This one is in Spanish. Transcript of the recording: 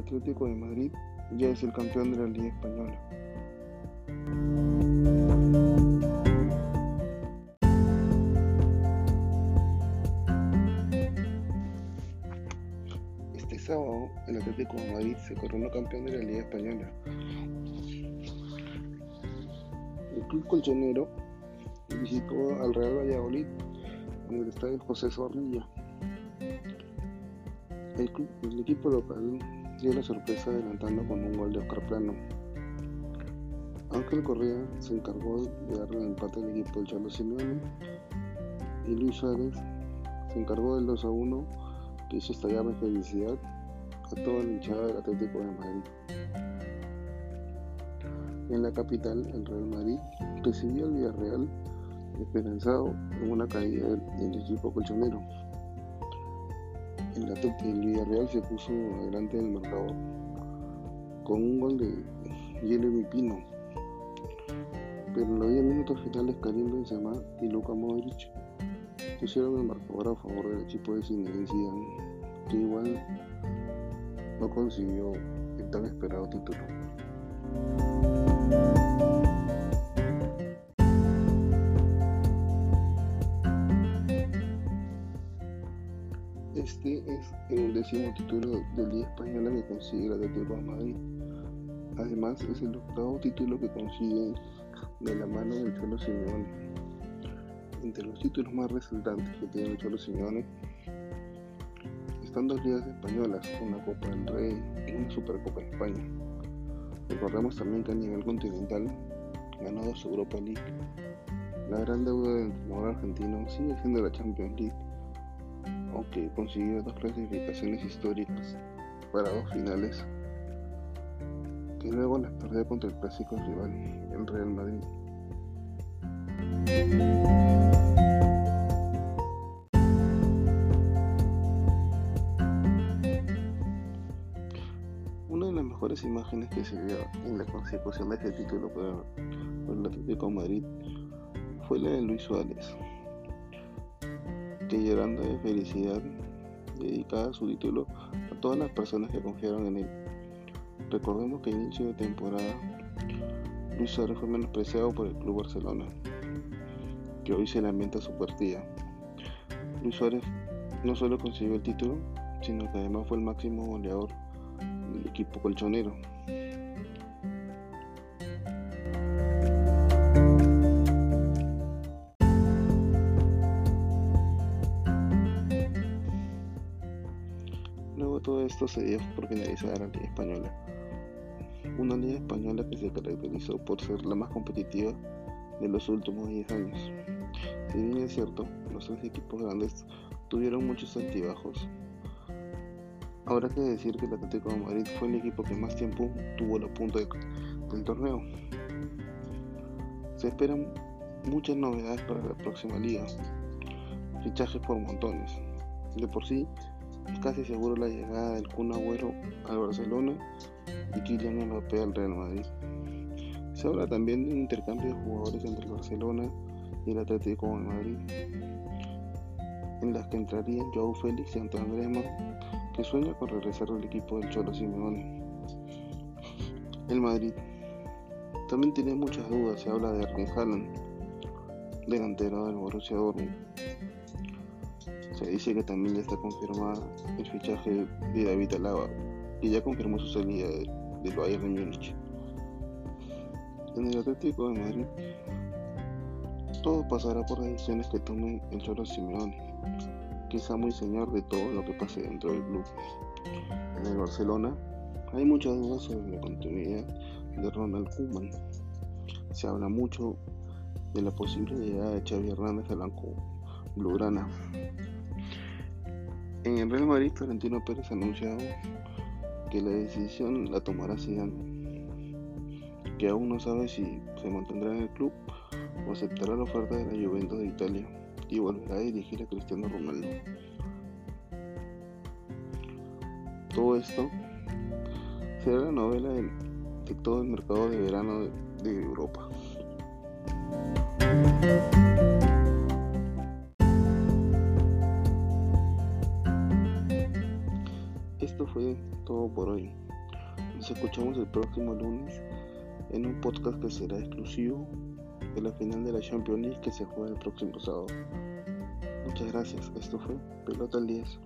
Atlético de Madrid ya es el campeón de la Liga Española. Este sábado el Atlético de Madrid se coronó campeón de la Liga Española. El club colchonero visitó al Real Valladolid en el estadio José Zorrilla. El, club, el equipo local dio la sorpresa adelantando con un gol de Oscar Plano. Ángel Correa se encargó de darle el empate al equipo del Cholo Simeone y Luis Suárez se encargó del 2 a 1 que hizo estallar de felicidad a toda la hinchada del Atlético de Madrid. En la capital, el Real Madrid recibió al Villarreal esperanzado en una caída del equipo colchonero. El, el Villarreal se puso adelante del marcador con un gol de Jeremy Pino. Pero en los 10 minutos finales Karim Benzema y Luka Modric pusieron el marcador a favor del equipo de Zinedine Zidane, que igual no consiguió el tan esperado título. Este es el décimo título del Liga Española que consigue el Atlético de Madrid. Además, es el octavo título que consigue de la mano del Cholo Simeone. Entre los títulos más resaltantes que tiene el Cholo Simeone están dos ligas españolas, una Copa del Rey y una Supercopa de España. Recordemos también que a nivel continental ganó dos Europa League. La gran deuda del entrenador argentino sigue siendo la Champions League aunque consiguió dos clasificaciones históricas para dos finales, que luego las perdió contra el clásico rival, el Real Madrid. Una de las mejores imágenes que se vio en la consecución de este título por, el Atlético Madrid fue la de Luis Suárez, llorando de felicidad dedicada su título a todas las personas que confiaron en él. Recordemos que a inicio de temporada Luis Suárez fue menospreciado por el Club Barcelona, que hoy se lamenta su partida. Luis Suárez no solo consiguió el título, sino que además fue el máximo goleador del equipo colchonero. Todo esto se dio por finalizar la Liga Española. Una Liga Española que se caracterizó por ser la más competitiva de los últimos 10 años. Si bien es cierto, los tres equipos grandes tuvieron muchos altibajos. Habrá que decir que el Atlético de Madrid fue el equipo que más tiempo tuvo la punta de, del torneo. Se esperan muchas novedades para la próxima liga. Fichajes por montones. De por sí, casi seguro la llegada del Kun Agüero al Barcelona y Kylian Mbappé al Real Madrid. Se habla también de un intercambio de jugadores entre el Barcelona y el Atlético de Madrid, en las que entrarían Joao Félix y Antoine Griezmann, que sueña con regresar al equipo del Cholo Simeone. El Madrid también tiene muchas dudas, se habla de Erling Haaland, delantero del Borussia Dortmund. Se dice que también ya está confirmada el fichaje de David Alaba, que ya confirmó su salida del Bayern de Múnich. En el Atlético de Madrid, todo pasará por decisiones que tome el Cholo Simeone, quizá muy señor de todo lo que pase dentro del club. En el Barcelona, hay muchas dudas sobre la continuidad de Ronald Koeman. Se habla mucho de la posible llegada de Xavi Hernández al banco blaugrana. En el Real Madrid, Florentino Pérez ha anunciado que la decisión la tomará Zidane, que aún no sabe si se mantendrá en el club o aceptará la oferta de la Juventus de Italia y volverá a dirigir a Cristiano Ronaldo. Todo esto será la novela de, todo el mercado de verano de Europa. Esto fue todo por hoy. Nos escuchamos el próximo lunes en un podcast que será exclusivo de la final de la Champions League que se juega el próximo sábado. Muchas gracias. Esto fue Pelota al 10.